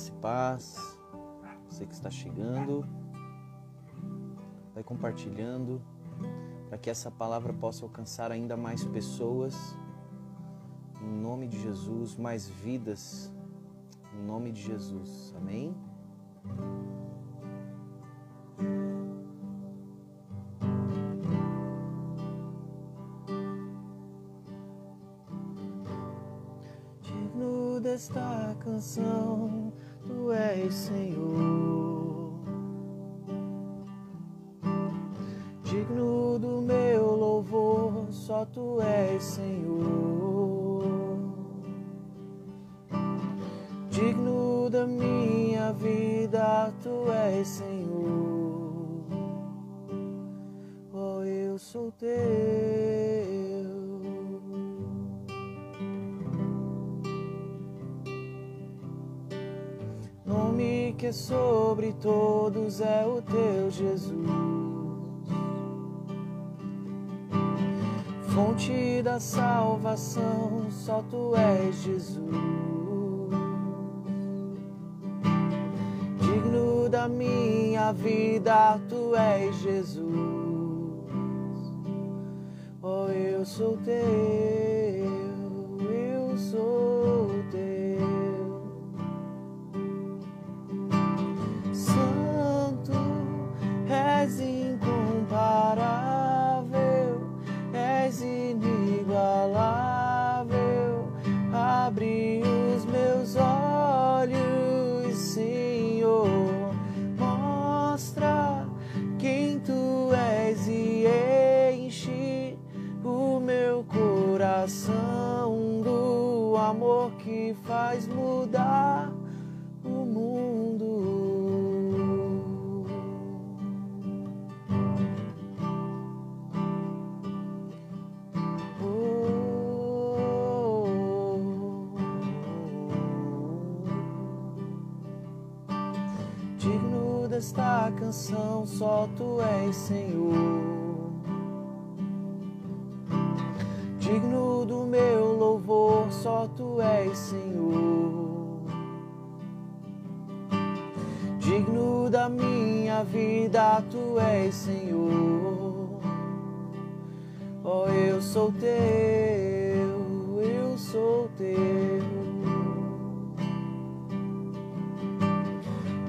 Graça e paz. Você que está chegando, vai compartilhando para que essa palavra possa alcançar ainda mais pessoas. Em nome de Jesus, mais vidas. Em nome de Jesus. Amém. Senhor. Digno do meu louvor, só tu és Senhor. Que sobre todos é o teu Jesus. Fonte da salvação, só tu és Jesus. Digno da minha vida, tu és Jesus. Oh, eu sou teu, só tu és Senhor. Digno do meu louvor, só tu és Senhor. Digno da minha vida, tu és Senhor. Oh, eu sou teu, eu sou teu.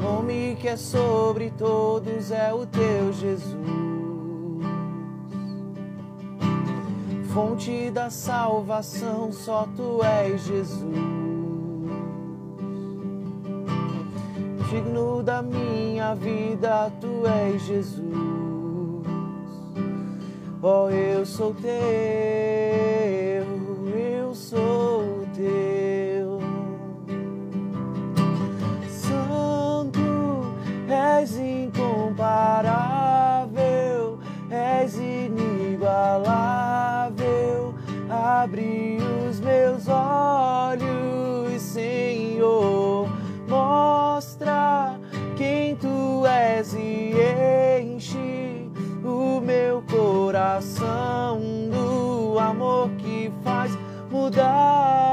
Nome que é sobre todos é o teu Jesus. Fonte da salvação, só tu és Jesus. Digno da minha vida, tu és Jesus. Oh, eu sou teu, eu sou teu. Meus olhos, Senhor, mostra quem tu és e enche o meu coração do amor que faz mudar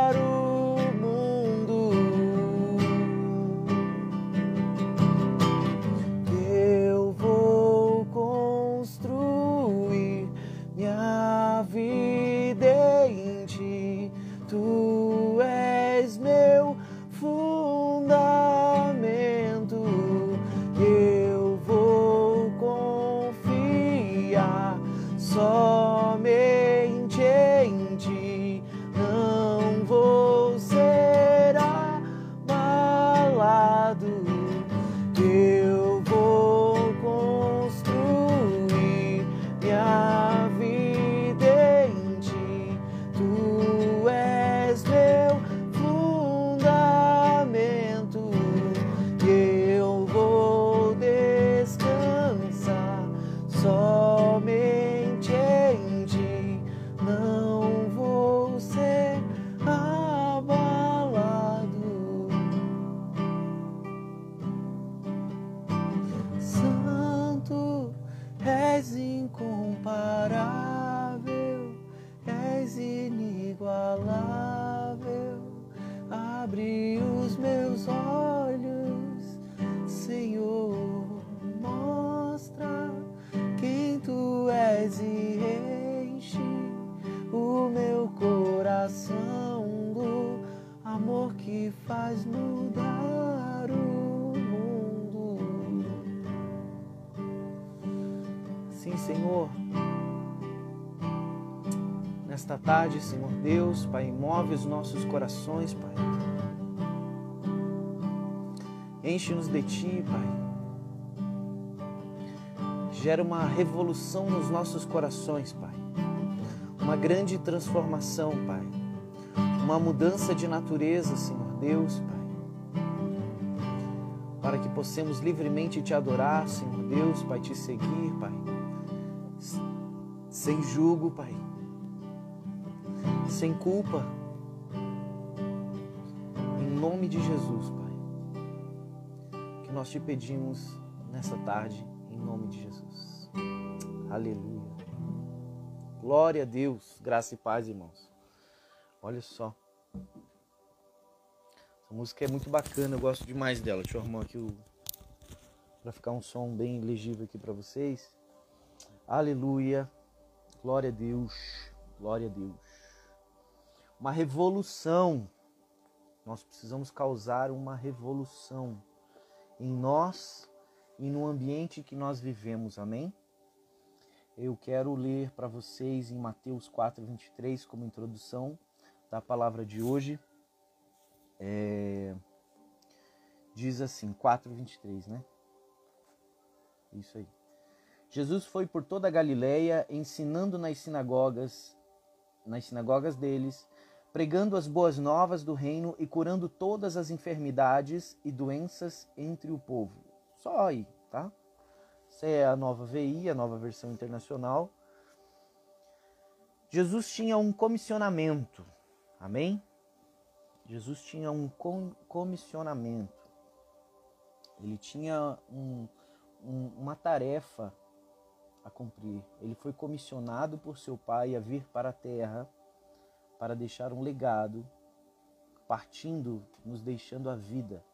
Pai, move os nossos corações, Pai. Enche-nos de Ti, Pai. Gera uma revolução nos nossos corações, Pai. Uma grande transformação, Pai. Uma mudança de natureza, Senhor Deus, Pai para que possamos livremente te adorar, Senhor Deus, Pai, te seguir, Pai, sem julgo, Pai, sem culpa, em nome de Jesus, Pai, que nós te pedimos nessa tarde, em nome de Jesus. Aleluia. Glória a Deus, graça e paz, irmãos. Olha só. A música é muito bacana, eu gosto demais dela. Deixa eu arrumar aqui o para ficar um som bem legível aqui para vocês. Aleluia. Glória a Deus. Glória a Deus. Uma revolução. Nós precisamos causar uma revolução em nós e no ambiente que nós vivemos. Amém? Eu quero ler para vocês em Mateus 4:23 como introdução da palavra de hoje. É, diz assim, 4,23, né? Isso aí. Jesus foi por toda a Galiléia ensinando nas sinagogas, nas sinagogas deles, pregando as boas novas do reino e curando todas as enfermidades e doenças entre o povo. Só aí, tá? Essa é a nova VI, a nova versão internacional. Jesus tinha um comissionamento. Amém? Jesus tinha um comissionamento, ele tinha um, um, uma tarefa a cumprir. Ele foi comissionado por seu pai a vir para a terra para deixar um legado, partindo, nos deixando a vida.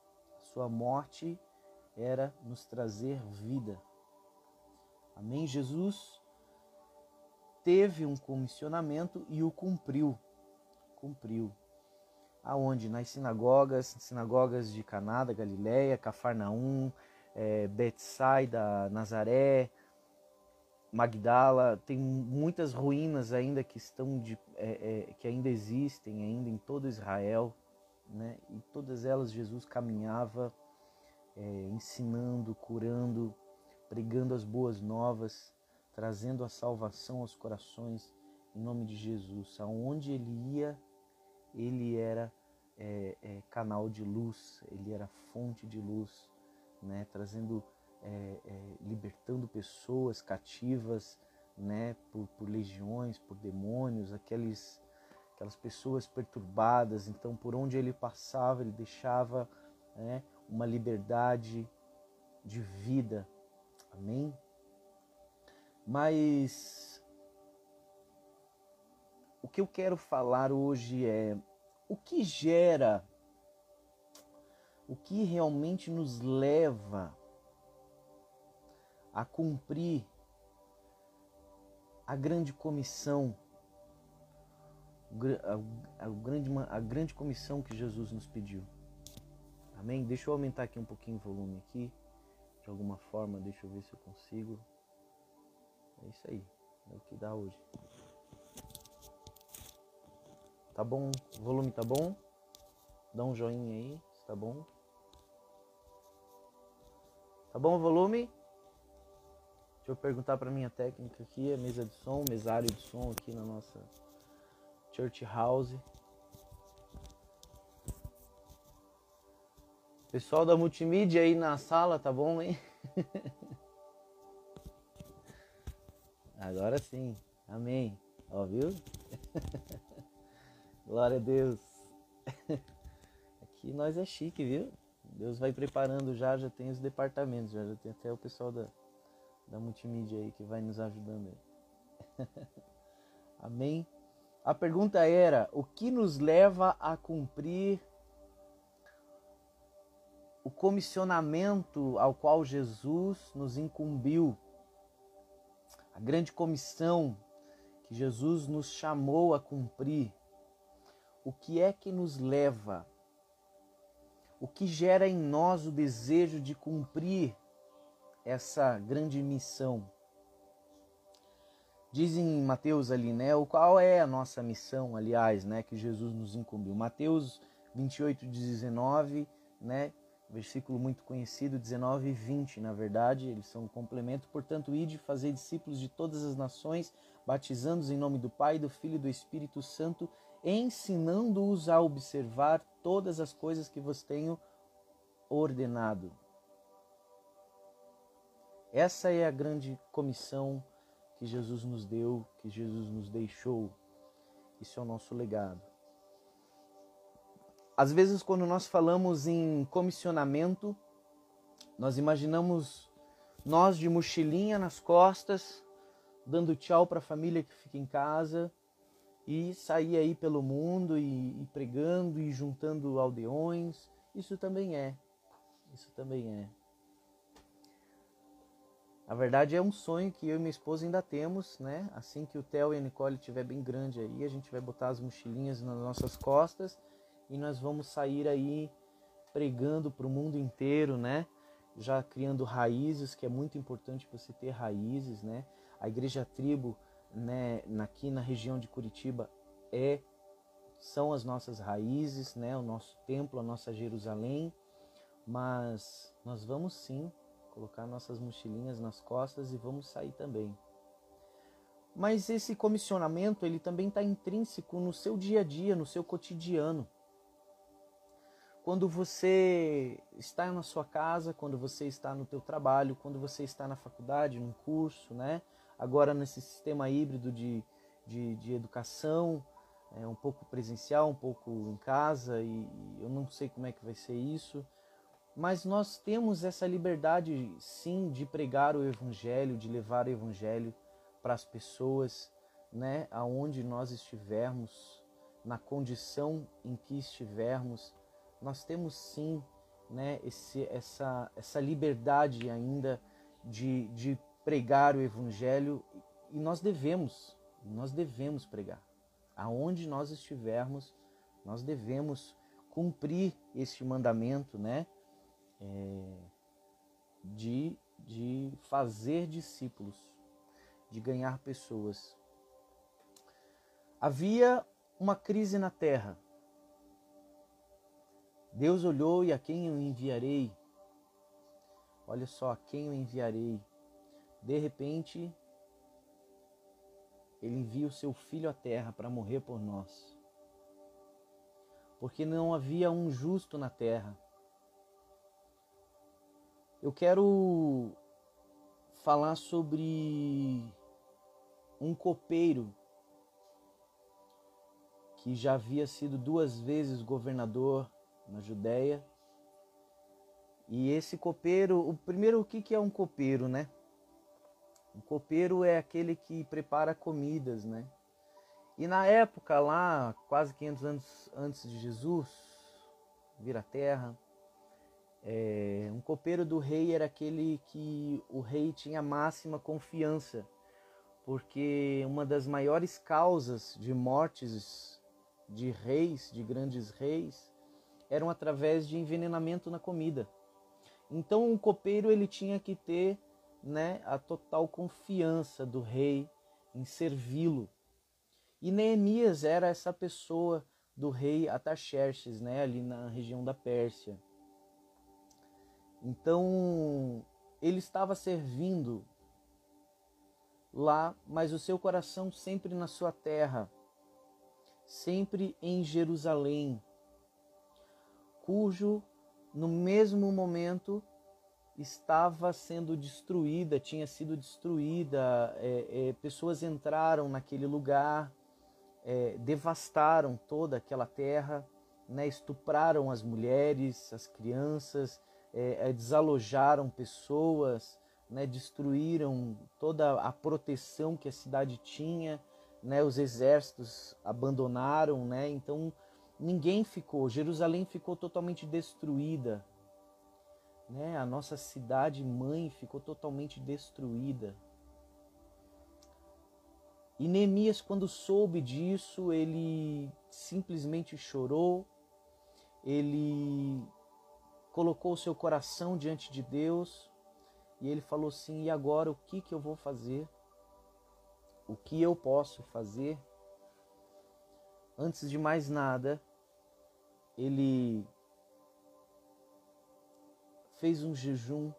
Sua morte era nos trazer vida. Amém? Jesus teve um comissionamento e o cumpriu. Cumpriu aonde? Nas sinagogas, sinagogas de Caná da Galileia, Cafarnaum, é, Betsaida, Nazaré, Magdala, tem muitas ruínas ainda que estão de, é, é, que ainda existem ainda em todo Israel, né? E todas elas Jesus caminhava é, ensinando, curando, pregando as boas novas, trazendo a salvação aos corações em nome de Jesus. Aonde ele ia, ele era é, é, canal de luz, ele era fonte de luz, né, trazendo, é, é, libertando pessoas cativas, né, por, por, legiões, por demônios, aqueles, aquelas pessoas perturbadas. Então, por onde ele passava, ele deixava né, uma liberdade de vida. Amém? Mas o que eu quero falar hoje é o que gera, o que realmente nos leva a cumprir a grande comissão, a, grande, a grande comissão que Jesus nos pediu. Amém? Deixa eu aumentar aqui um pouquinho o volume aqui, de alguma forma, deixa eu ver se eu consigo. É isso aí, é o que dá hoje. Tá bom? O volume tá bom? Dá um joinha aí, tá bom. Tá bom o volume? Deixa eu perguntar para minha técnica aqui, a mesa de som, mesário de som aqui na nossa church house. Pessoal da multimídia aí na sala, tá bom, hein? Agora sim. Amém. Ó, viu? Glória a Deus. Aqui nós é chique, viu? Deus vai preparando já, já tem os departamentos, já, já tem até o pessoal da, da multimídia aí que vai nos ajudando aí. Amém? A pergunta era: o que nos leva a cumprir o comissionamento ao qual Jesus nos incumbiu? A grande comissão que Jesus nos chamou a cumprir o que é que nos leva, o que gera em nós o desejo de cumprir essa grande missão. Diz em Mateus ali, né? O qual é a nossa missão, aliás, né? Que Jesus nos incumbiu. Mateus 28, 19, né? Versículo muito conhecido, 19 e 20, na verdade, eles são um complemento. Portanto, ide fazer discípulos de todas as nações, batizando-os em nome do Pai, do Filho e do Espírito Santo, ensinando-os a observar todas as coisas que vos tenho ordenado. Essa é a grande comissão que Jesus nos deu, que Jesus nos deixou. Isso é o nosso legado. Às vezes, quando nós falamos em comissionamento, nós imaginamos nós de mochilinha nas costas, dando tchau para a família que fica em casa e sair aí pelo mundo e, e pregando e juntando aldeões. Isso também é. Isso também é. Na verdade é um sonho que eu e minha esposa ainda temos, né? Assim que o Theo e a Nicole estiver bem grande aí, a gente vai botar as mochilinhas nas nossas costas e nós vamos sair aí pregando para o mundo inteiro, né? Já criando raízes, que é muito importante você ter raízes, né? A igreja tribo, né, aqui na região de Curitiba é são as nossas raízes, né? O nosso templo, a nossa Jerusalém, mas nós vamos sim colocar nossas mochilinhas nas costas e vamos sair também. Mas esse comissionamento ele também está intrínseco no seu dia a dia, no seu cotidiano. Quando você está na sua casa, quando você está no teu trabalho, quando você está na faculdade, num curso, né? Agora nesse sistema híbrido de, de, de educação, é, um pouco presencial, um pouco em casa, e, e eu não sei como é que vai ser isso mas nós temos essa liberdade, sim, de pregar o Evangelho, de levar o Evangelho para as pessoas, né, aonde nós estivermos, na condição em que estivermos, nós temos sim, né, esse, essa, essa liberdade ainda de, de pregar o Evangelho e nós devemos, nós devemos pregar. Aonde nós estivermos, nós devemos cumprir este mandamento, né? É, de, de fazer discípulos, de ganhar pessoas. Havia uma crise na terra. Deus olhou e a quem eu enviarei? Olha só, a quem eu enviarei? De repente, ele envia o seu filho à terra para morrer por nós. Porque não havia um justo na terra. Eu quero falar sobre um copeiro que já havia sido duas vezes governador na Judéia. E esse copeiro, o primeiro o que que é um copeiro, né? Um copeiro é aquele que prepara comidas, né? E na época lá, quase 500 anos antes de Jesus vir à Terra, é, um copeiro do rei era aquele que o rei tinha máxima confiança, porque uma das maiores causas de mortes de reis, de grandes reis, eram através de envenenamento na comida. Então o copeiro ele tinha que ter né, a total confiança do rei em servi-lo. E Neemias era essa pessoa do rei Ataxerxes, né, ali na região da Pérsia. Então, ele estava servindo lá, mas o seu coração sempre na sua terra, sempre em Jerusalém, cujo no mesmo momento estava sendo destruída, tinha sido destruída, é, é, pessoas entraram naquele lugar, é, devastaram toda aquela terra, né, estupraram as mulheres, as crianças, é, é, desalojaram pessoas, né, destruíram toda a proteção que a cidade tinha, né, os exércitos abandonaram, né, então ninguém ficou, Jerusalém ficou totalmente destruída, né, a nossa cidade mãe ficou totalmente destruída. E Neemias, quando soube disso, ele simplesmente chorou, ele colocou o seu coração diante de Deus e ele falou assim: e agora o que, que eu vou fazer? o que eu posso fazer? Antes de mais nada, ele fez um jejum,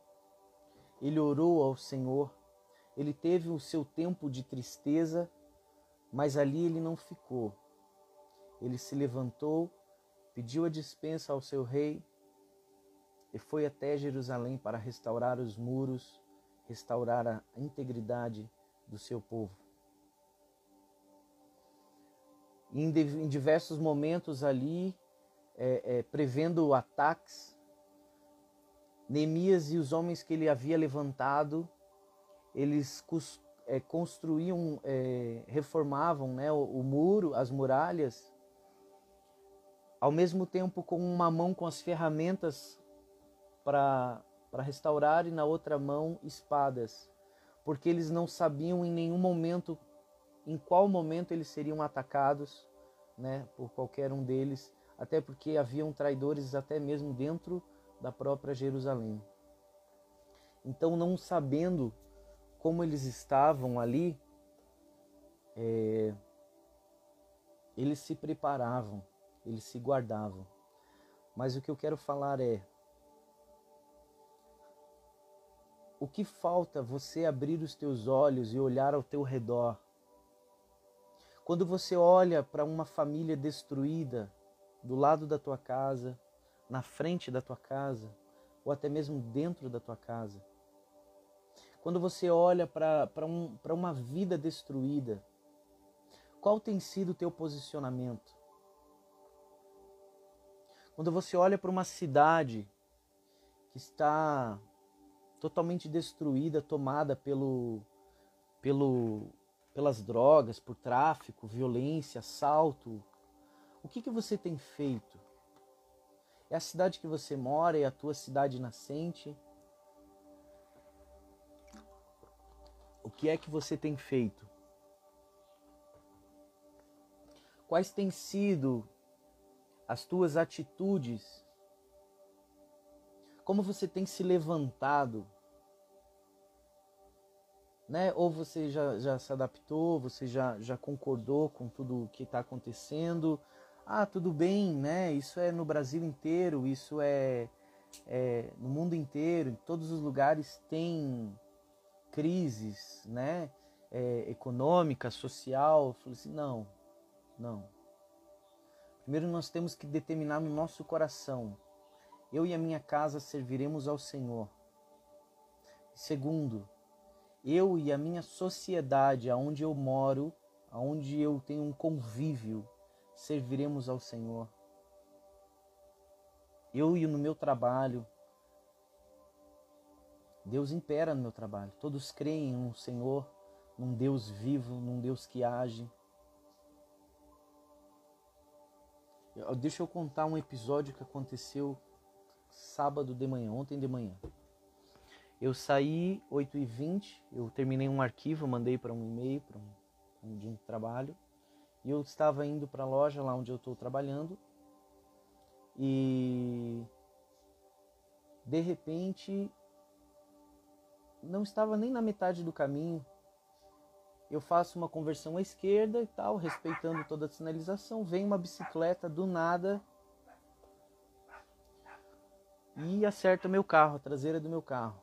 ele orou ao Senhor, ele teve o seu tempo de tristeza, mas ali ele não ficou. Ele se levantou, pediu a dispensa ao seu rei e foi até Jerusalém para restaurar os muros, restaurar a integridade do seu povo. Em, diversos momentos ali, é, é, prevendo ataques, Neemias e os homens que ele havia levantado, eles é, construíam, é, reformavam né, o, o muro, as muralhas, ao mesmo tempo com uma mão com as ferramentas para restaurar e na outra mão espadas, porque eles não sabiam em nenhum momento em qual momento eles seriam atacados, né, por qualquer um deles, até porque haviam traidores até mesmo dentro da própria Jerusalém. Então, não sabendo como eles estavam ali, é, eles se preparavam, eles se guardavam. Mas o que eu quero falar é: o que falta você abrir os teus olhos e olhar ao teu redor? Quando você olha para uma família destruída do lado da tua casa, na frente da tua casa, ou até mesmo dentro da tua casa. Quando você olha para um, uma vida destruída, qual tem sido o teu posicionamento? Quando você olha para uma cidade que está totalmente destruída, tomada pelo, pelo, pelas drogas, por tráfico, violência, assalto, o que, que você tem feito? É a cidade que você mora, é a tua cidade nascente? O que é que você tem feito? Quais têm sido as tuas atitudes? Como você tem se levantado? Né? Ou você já, já se adaptou, você já, já concordou com tudo o que está acontecendo? ah, tudo bem, né? Isso é no Brasil inteiro, isso é, é no mundo inteiro, em todos os lugares tem crises, né? É, econômica, social. Eu falei assim, não, não. Primeiro nós temos que determinar no nosso coração, eu e a minha casa serviremos ao Senhor. Segundo, eu e a minha sociedade, aonde eu moro, aonde eu tenho um convívio, serviremos ao Senhor. Eu e no meu trabalho, Deus impera no meu trabalho. Todos creem no Senhor, num Deus vivo, num Deus que age. Deixa eu contar um episódio que aconteceu sábado de manhã, ontem de manhã. Eu saí 8h20, eu terminei um arquivo, mandei para um e-mail para um, de um trabalho. E eu estava indo para a loja lá onde eu estou trabalhando e de repente não estava nem na metade do caminho. Eu faço uma conversão à esquerda e tal, respeitando toda a sinalização. Vem uma bicicleta do nada e acerta meu carro, a traseira do meu carro.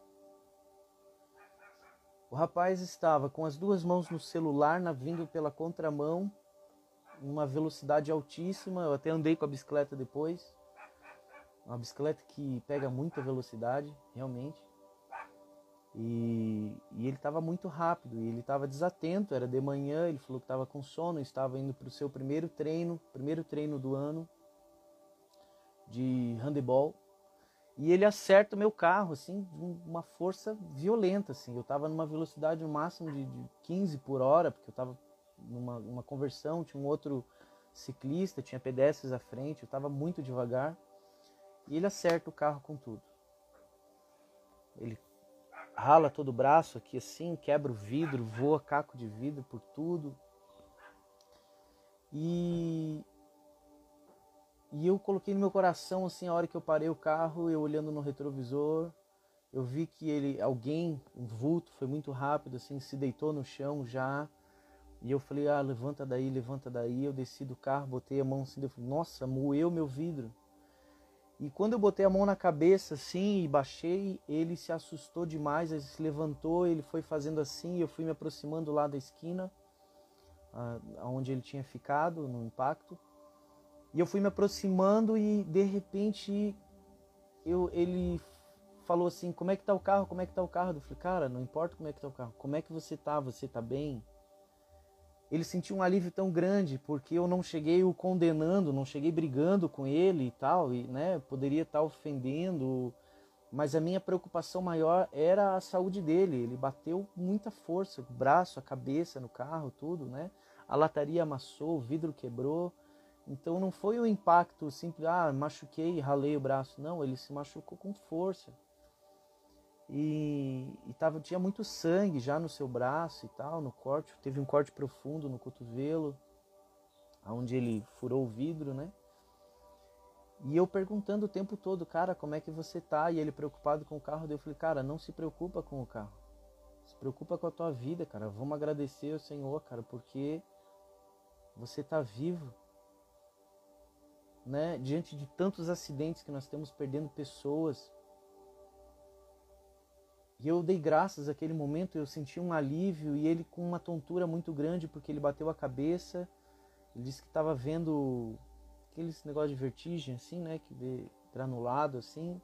O rapaz estava com as duas mãos no celular, na, vindo pela contramão, uma velocidade altíssima. Eu até andei com a bicicleta depois. Uma bicicleta que pega muita velocidade, realmente. E, e ele estava muito rápido, e ele estava desatento. Era de manhã, ele falou que estava com sono, estava indo para o seu primeiro treino, primeiro treino do ano de handebol. E ele acerta o meu carro, assim, uma força violenta, assim. Eu estava numa velocidade no máximo de, de 15 por hora, porque eu estava numa, numa conversão, tinha um outro ciclista, tinha pedestres à frente, eu estava muito devagar e ele acerta o carro com tudo. Ele rala todo o braço aqui assim, quebra o vidro, voa caco de vidro por tudo. E e eu coloquei no meu coração assim, a hora que eu parei o carro, eu olhando no retrovisor, eu vi que ele alguém, um vulto, foi muito rápido assim, se deitou no chão já E eu falei, ah, levanta daí, levanta daí. Eu desci do carro, botei a mão assim, eu falei, nossa, moeu meu vidro. E quando eu botei a mão na cabeça assim e baixei, ele se assustou demais, ele se levantou, ele foi fazendo assim, eu fui me aproximando lá da esquina, aonde ele tinha ficado no impacto. E eu fui me aproximando e de repente eu, ele falou assim, como é que tá o carro? Como é que tá o carro? Eu falei, cara, não importa como é que tá o carro, como é que você tá? Você tá bem? ele sentiu um alívio tão grande porque eu não cheguei o condenando, não cheguei brigando com ele e tal, e né, poderia estar ofendendo, mas a minha preocupação maior era a saúde dele. Ele bateu muita força, o braço, a cabeça no carro, tudo, né? A lataria amassou, o vidro quebrou. Então não foi um impacto simples, ah, machuquei, ralei o braço. Não, ele se machucou com força e, e tava, tinha muito sangue já no seu braço e tal, no corte. Teve um corte profundo no cotovelo, onde ele furou o vidro, né? E eu perguntando o tempo todo, cara, como é que você tá? E ele preocupado com o carro. Daí eu falei, cara, não se preocupa com o carro. Se preocupa com a tua vida, cara. Vamos agradecer ao Senhor, cara, porque você tá vivo. Né? Diante de tantos acidentes que nós temos perdendo pessoas, e eu dei graças àquele momento, eu senti um alívio e ele com uma tontura muito grande porque ele bateu a cabeça. Ele disse que estava vendo aqueles negócio de vertigem assim, né, que vê granulado assim.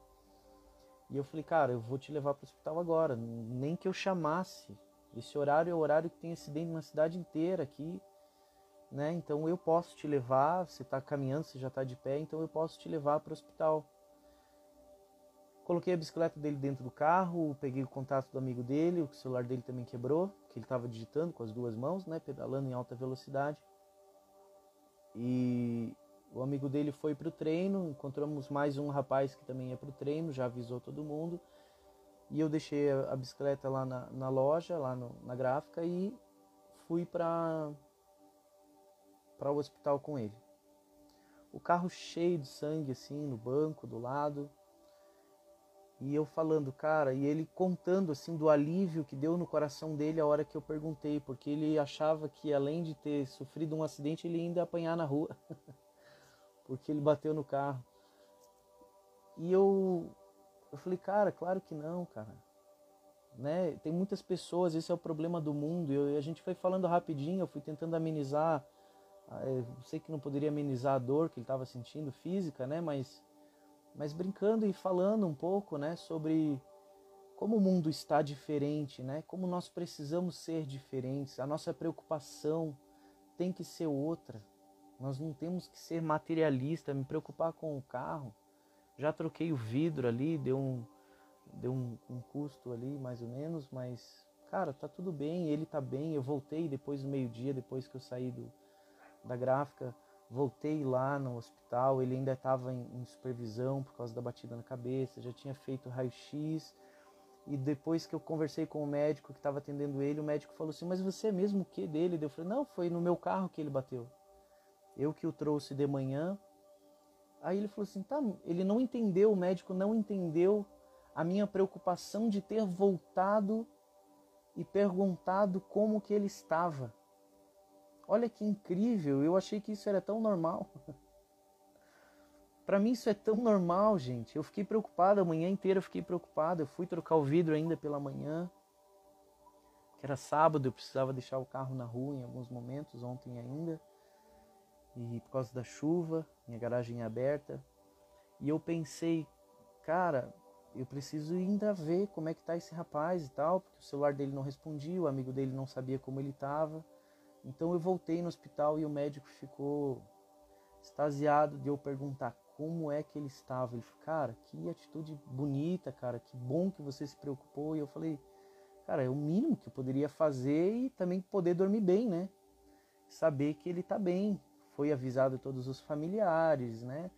E eu falei, cara, eu vou te levar para o hospital agora, nem que eu chamasse. Esse horário é o horário que tem acidente na cidade inteira aqui, né? Então eu posso te levar, você está caminhando, você já está de pé, então eu posso te levar para o hospital. Coloquei a bicicleta dele dentro do carro, peguei o contato do amigo dele, o celular dele também quebrou, que ele estava digitando com as duas mãos, né, pedalando em alta velocidade. E o amigo dele foi para o treino, encontramos mais um rapaz que também ia para o treino, já avisou todo mundo. E eu deixei a, bicicleta lá na, na loja, lá no, na gráfica, e fui para para o hospital com ele. O carro cheio de sangue assim no banco do lado, e eu falando, cara, e ele contando assim do alívio que deu no coração dele a hora que eu perguntei, porque ele achava que além de ter sofrido um acidente, ele ainda ia apanhar na rua. porque ele bateu no carro. E eu eu falei, cara, claro que não, cara. Né? Tem muitas pessoas, esse é o problema do mundo. Eu, a gente foi falando rapidinho, eu fui tentando amenizar. Ah, eu sei que não poderia amenizar a dor que ele estava sentindo física, né? Mas mas brincando e falando um pouco, né, sobre como o mundo está diferente, né? Como nós precisamos ser diferentes. A nossa preocupação tem que ser outra. Nós não temos que ser materialista, me preocupar com o carro. Já troquei o vidro ali, deu um deu um, um custo ali mais ou menos, mas cara, tá tudo bem, ele tá bem. Eu voltei depois do meio-dia, depois que eu saí do, da gráfica, Voltei lá no hospital, ele ainda estava em, em, supervisão por causa da batida na cabeça, já tinha feito raio-x. E depois que eu conversei com o médico que estava atendendo ele, o médico falou assim: Mas você é mesmo o que dele? Eu falei: Não, foi no meu carro que ele bateu. Eu que o trouxe de manhã. Aí ele falou assim: Tá, ele não entendeu, o médico não entendeu a minha preocupação de ter voltado e perguntado como que ele estava. Olha que incrível, eu achei que isso era tão normal. Para mim isso é tão normal, gente. Eu fiquei preocupado a manhã inteira, eu fiquei preocupado. Eu fui trocar o vidro ainda pela manhã. Que era sábado, eu precisava deixar o carro na rua em alguns momentos, ontem ainda. E por causa da chuva, minha garagem é aberta. E eu pensei, cara, eu preciso ainda ver como é que tá esse rapaz e tal, porque o celular dele não respondia, o amigo dele não sabia como ele estava. Então eu voltei no hospital e o médico ficou extasiado de eu perguntar como é que ele estava. Ele falou, cara, que atitude bonita, cara, que bom que você se preocupou. E eu falei, cara, é o mínimo que eu poderia fazer e também poder dormir bem, né? Saber que ele está bem. Foi avisado todos os familiares, né?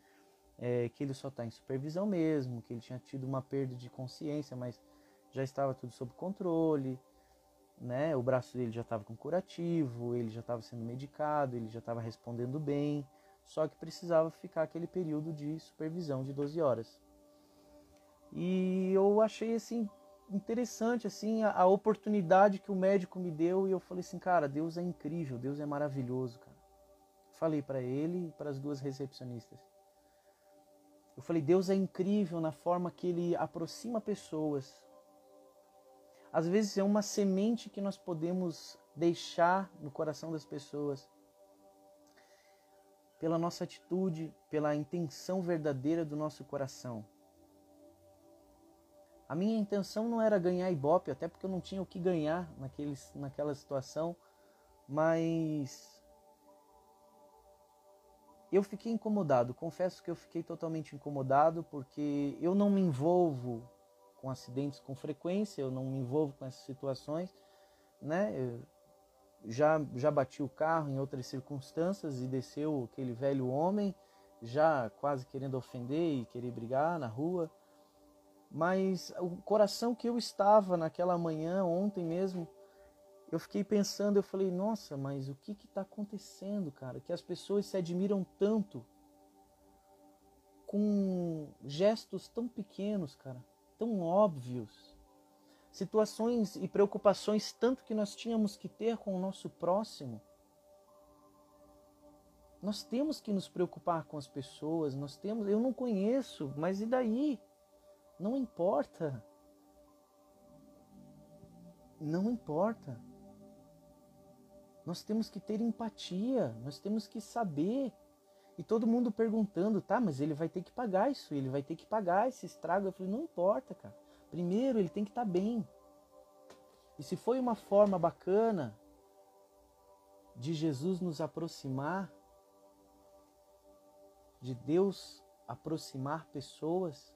É, que ele só está em supervisão mesmo, que ele tinha tido uma perda de consciência, mas já estava tudo sob controle né? O braço dele já estava com curativo, ele já estava sendo medicado, ele já estava respondendo bem, só que precisava ficar aquele período de supervisão de 12 horas. E eu achei assim interessante assim a, a, oportunidade que o médico me deu e eu falei assim, cara, Deus é incrível, Deus é maravilhoso, cara. Falei para ele e para as duas recepcionistas. Eu falei, Deus é incrível na forma que ele aproxima pessoas. Às vezes é uma semente que nós podemos deixar no coração das pessoas pela nossa atitude, pela intenção verdadeira do nosso coração. A minha intenção não era ganhar Ibope, até porque eu não tinha o que ganhar naquela situação, mas eu fiquei incomodado. Confesso que eu fiquei totalmente incomodado porque eu não me envolvo com acidentes com frequência, eu não me envolvo com essas situações, né? Eu já já bati o carro em outras circunstâncias e desceu aquele velho homem já quase querendo ofender e querer brigar na rua. Mas o coração que eu estava naquela manhã, ontem mesmo, eu fiquei pensando, eu falei, nossa, mas o que está acontecendo, cara? Que as pessoas se admiram tanto com gestos tão pequenos, cara, tão óbvios. Situações e preocupações tanto que nós tínhamos que ter com o nosso próximo. Nós temos que nos preocupar com as pessoas, nós temos, eu não conheço, mas e daí? Não importa. Não importa. Nós temos que ter empatia, nós temos que saber. E todo mundo perguntando, tá, mas ele vai ter que pagar isso, ele vai ter que pagar esse estrago. Eu falei, não importa, cara. Primeiro ele tem que estar tá bem. E se foi uma forma bacana de Jesus nos aproximar, de Deus aproximar pessoas,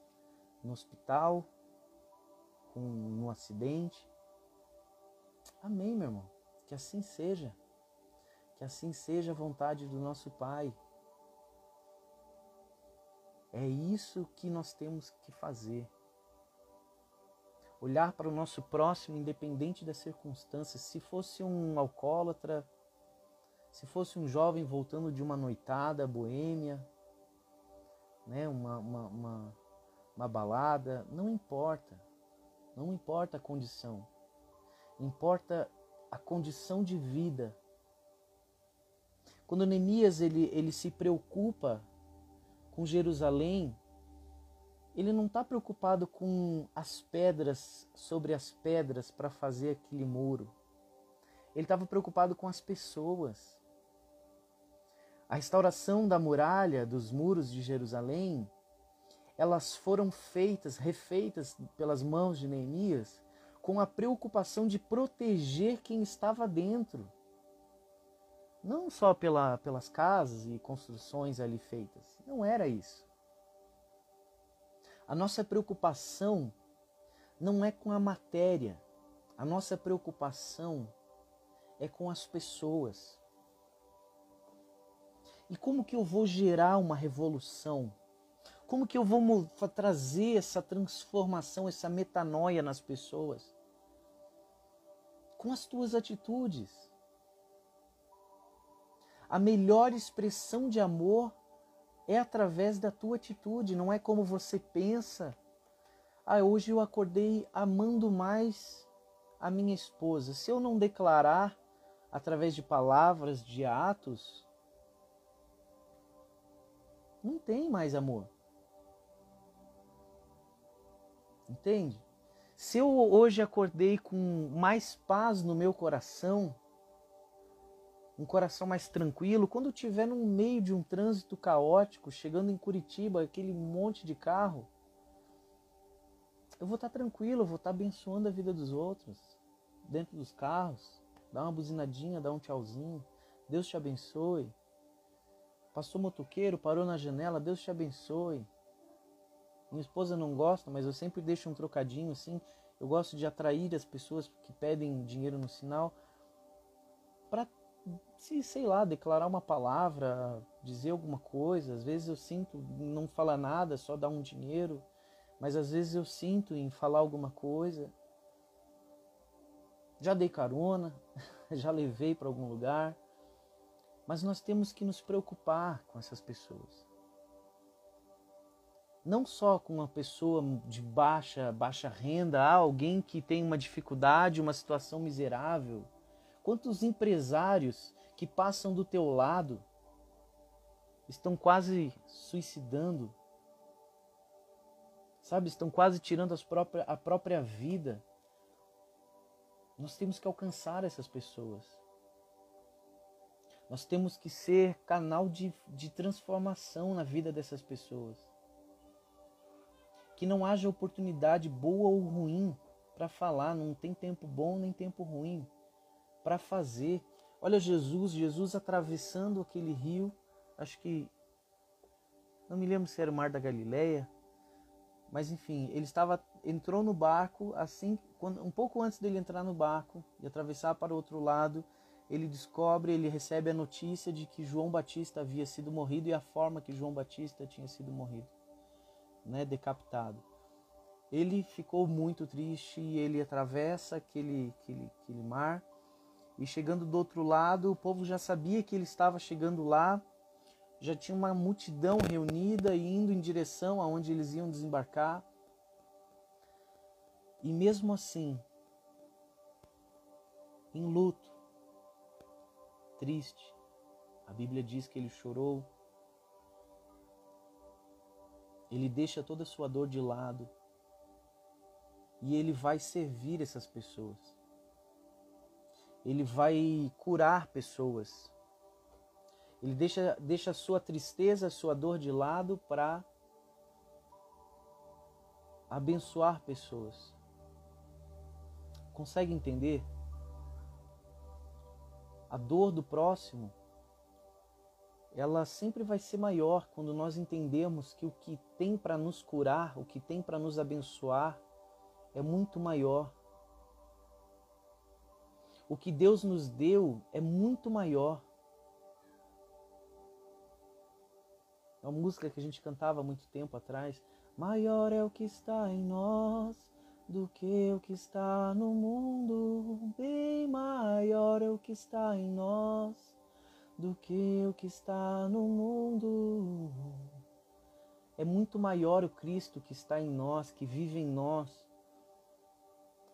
no hospital, com, no acidente. Amém, meu irmão. Que assim seja. Que assim seja a vontade do nosso Pai. É isso que nós temos que fazer. Olhar para o nosso próximo, independente das circunstâncias. Se fosse um alcoólatra, se fosse um jovem voltando de uma noitada boêmia, né, uma, uma, uma uma balada, não importa. Não importa a condição. Importa a condição de vida. Quando Neemias ele, ele se preocupa com Jerusalém, ele não está preocupado com as pedras sobre as pedras para fazer aquele muro. Ele estava preocupado com as pessoas. A restauração da muralha, dos muros de Jerusalém, elas foram feitas, refeitas pelas mãos de Neemias, com a preocupação de proteger quem estava dentro. Não só pela, pelas casas e construções ali feitas. Não era isso. A nossa preocupação não é com a matéria. A nossa preocupação é com as pessoas. E como que eu vou gerar uma revolução? Como que eu vou trazer essa transformação, essa metanoia nas pessoas? Com as tuas atitudes. A melhor expressão de amor é através da tua atitude, não é como você pensa. Ah, hoje eu acordei amando mais a minha esposa. Se eu não declarar através de palavras, de atos, não tem mais amor. Entende? Se eu hoje acordei com mais paz no meu coração, um coração mais tranquilo, quando estiver no meio de um trânsito caótico, chegando em Curitiba, aquele monte de carro, eu vou estar tranquilo, eu vou estar abençoando a vida dos outros, dentro dos carros, dá uma buzinadinha, dá um tchauzinho, Deus te abençoe. Passou motoqueiro, parou na janela, Deus te abençoe. Minha esposa não gosta, mas eu sempre deixo um trocadinho assim. Eu gosto de atrair as pessoas que pedem dinheiro no sinal para, se sei lá, declarar uma palavra, dizer alguma coisa. Às vezes eu sinto não falar nada, só dar um dinheiro, mas às vezes eu sinto em falar alguma coisa. Já dei carona, já levei para algum lugar, mas nós temos que nos preocupar com essas pessoas. não só com uma pessoa de baixa, baixa renda, ah, alguém que tem uma dificuldade, uma situação miserável. Quantos empresários que passam do teu lado estão quase suicidando, sabe? Estão quase tirando a própria vida. Nós temos que alcançar essas pessoas. Nós temos que ser canal de, de transformação na vida dessas pessoas. Que não haja oportunidade boa ou ruim para falar, não tem tempo bom nem tempo ruim para fazer. Olha Jesus, Jesus atravessando aquele rio, acho que não me lembro se era o Mar da Galileia, mas enfim, ele estava entrou no barco assim, quando, um pouco antes dele entrar no barco e atravessar para o outro lado, ele descobre, ele recebe a notícia de que João Batista havia sido morrido e a forma que João Batista tinha sido morrido, né, decapitado. Ele ficou muito triste e ele atravessa aquele, aquele, aquele mar e chegando do outro lado, o povo já sabia que ele estava chegando lá, já tinha uma multidão reunida e indo em direção aonde eles iam desembarcar. E mesmo assim, em luto, triste. A Bíblia diz que ele chorou. Ele deixa toda a sua dor de lado e ele vai servir essas pessoas. Ele vai curar pessoas. Ele deixa, deixa a sua tristeza, a sua dor de lado para abençoar pessoas. Consegue entender? a dor do próximo, ela sempre vai ser maior quando nós entendemos que o que tem para nos curar, o que tem para nos abençoar, é muito maior. O que Deus nos deu é muito maior. É uma música que a gente cantava há muito tempo atrás. Maior é o que está em nós do que o que está no mundo, bem maior é o que está em nós do que o que está no mundo. É muito maior o Cristo que está em nós, que vive em nós.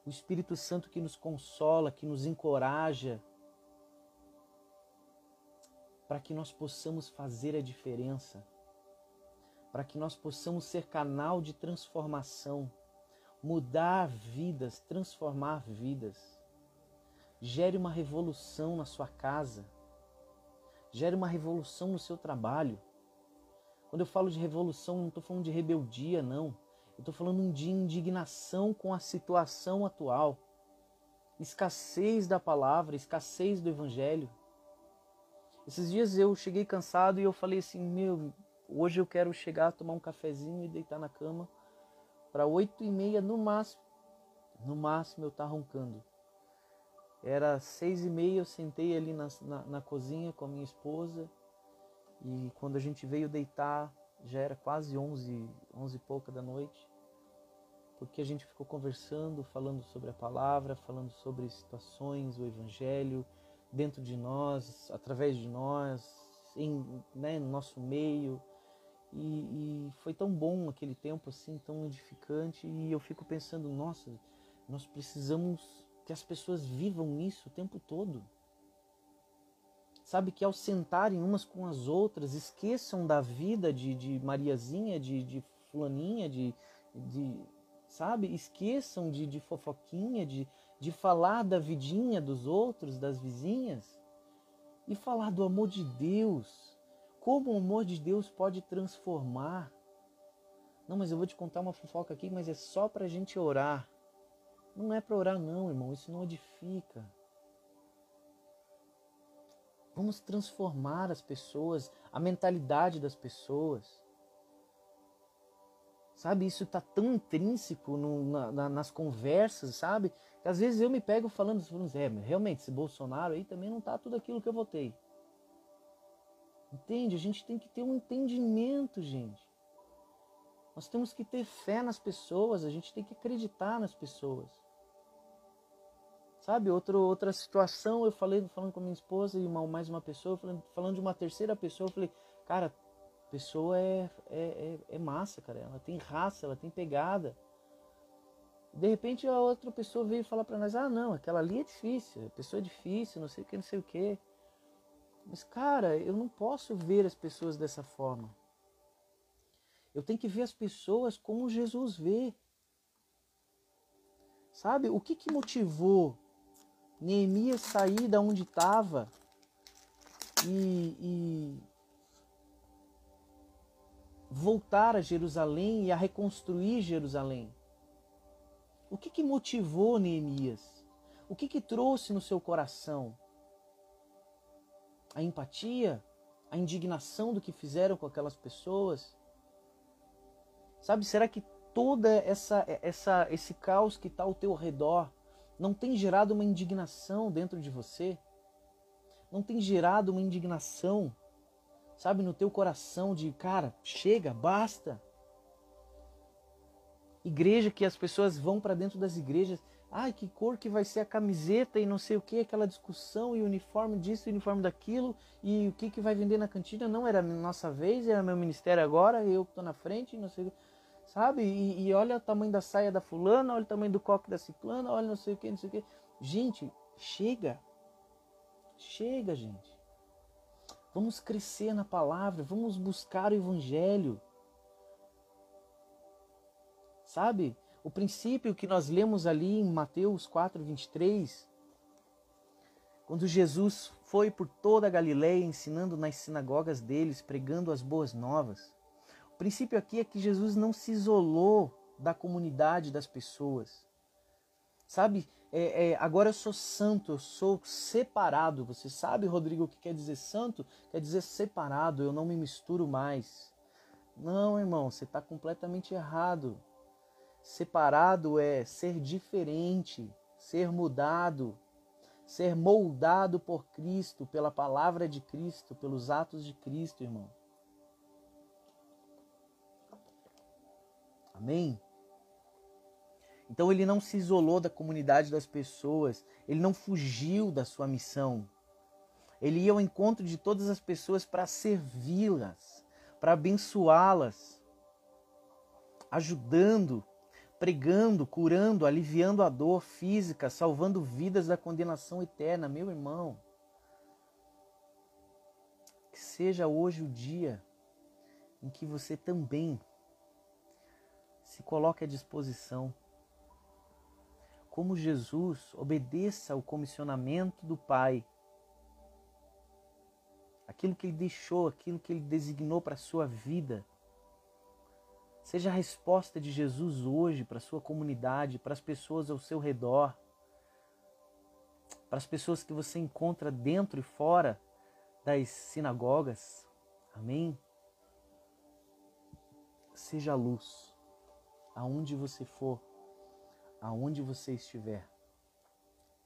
O Espírito Santo que nos consola, que nos encoraja, para que nós possamos fazer a diferença, para que nós possamos ser canal de transformação mudar vidas, transformar vidas. Gere uma revolução na sua casa. Gere uma revolução no seu trabalho. Quando eu falo de revolução, não estou falando de rebeldia, não. Eu estou falando de indignação com a situação atual. Escassez da palavra, escassez do evangelho. Esses dias eu cheguei cansado e eu falei assim: Meu, hoje eu quero chegar, tomar um cafezinho e deitar na cama para oito e meia no máximo. No máximo eu estar tá roncando. Era seis e meia, eu sentei ali na, na, na, cozinha com a minha esposa e quando a gente veio deitar já era quase onze, onze e pouca da noite, porque a gente ficou conversando, falando sobre a palavra, falando sobre situações, o evangelho dentro de nós, através de nós, em né, no nosso meio, e, e, foi tão bom aquele tempo assim, tão edificante. E eu fico pensando, nossa, nós precisamos que as pessoas vivam isso o tempo todo. Sabe que ao sentarem umas com as outras, esqueçam da vida de, de Mariazinha, de, de Fulaninha, de, de sabe? Esqueçam de, de fofoquinha, de, de falar da vidinha dos outros, das vizinhas, e falar do amor de Deus como o amor de Deus pode transformar. Não, mas eu vou te contar uma fofoca aqui, mas é só para a gente orar. Não é para orar, não, irmão. Isso não edifica. Vamos transformar as pessoas, a mentalidade das pessoas. Sabe, isso está tão intrínseco no, na, na, nas conversas, sabe? Que às vezes eu me pego falando, falando é, realmente, esse Bolsonaro aí também não está tudo aquilo que eu votei. Entende? A gente tem que ter um entendimento, gente. Nós temos que ter fé nas pessoas, a gente tem que acreditar nas pessoas. Sabe, outro, outra situação, eu falei falando com a minha esposa e uma, mais uma pessoa, falando, falando de uma terceira pessoa, eu falei, cara, pessoa é, é, é, é massa, cara. Ela tem raça, ela tem pegada. De repente a outra pessoa veio falar para nós: ah, não, aquela ali é difícil, a pessoa é difícil, não sei o que, não sei o que. Mas, cara, eu não posso ver as pessoas dessa forma. Eu tenho que ver as pessoas como Jesus vê. Sabe? O que, que motivou Neemias sair da onde estava e, e voltar a Jerusalém e a reconstruir Jerusalém? O que, que motivou Neemias? O que, que trouxe no seu coração? A empatia? A indignação do que fizeram com aquelas pessoas? Sabe, será que toda essa, essa esse caos que está ao teu redor não tem gerado uma indignação dentro de você? Não tem gerado uma indignação, sabe, no teu coração de, cara, chega, basta. Igreja que as pessoas vão para dentro das igrejas, ai, que cor que vai ser a camiseta e não sei o que, aquela discussão e uniforme disso, uniforme daquilo, e o que, que vai vender na cantina, não era nossa vez, era meu ministério agora, eu estou na frente, não sei o que sabe? E, e, olha o tamanho da saia da fulana, olha o tamanho do coque da ciclana, olha não sei o que, não sei o que. Gente, chega. Chega, gente. Vamos crescer na palavra, vamos buscar o evangelho. Sabe? O princípio que nós lemos ali em Mateus 4, 23, quando Jesus foi por toda a Galiléia ensinando nas sinagogas deles, pregando as boas novas princípio aqui é que Jesus não se isolou da comunidade das pessoas. Sabe, é, é, agora eu sou santo, eu sou separado. Você sabe, Rodrigo, o que quer dizer santo? Quer dizer separado, eu não me misturo mais. Não, irmão, você está completamente errado. Separado é ser diferente, ser mudado, ser moldado por Cristo, pela palavra de Cristo, pelos atos de Cristo, irmão. Amém? Então ele não se isolou da comunidade das pessoas, ele não fugiu da sua missão. Ele ia ao encontro de todas as pessoas para servi-las, para abençoá-las, ajudando, pregando, curando, aliviando a dor física, salvando vidas da condenação eterna. Meu irmão, que seja hoje o dia em que você também se coloque à disposição. Como Jesus, obedeça ao comissionamento do Pai. Aquilo que Ele deixou, aquilo que Ele designou para a sua vida. Seja a resposta de Jesus hoje para a sua comunidade, para as pessoas ao seu redor, para as pessoas que você encontra dentro e fora das sinagogas. Amém? Seja a luz aonde você for, aonde você estiver,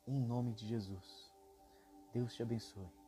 em nome de Jesus. Deus te abençoe.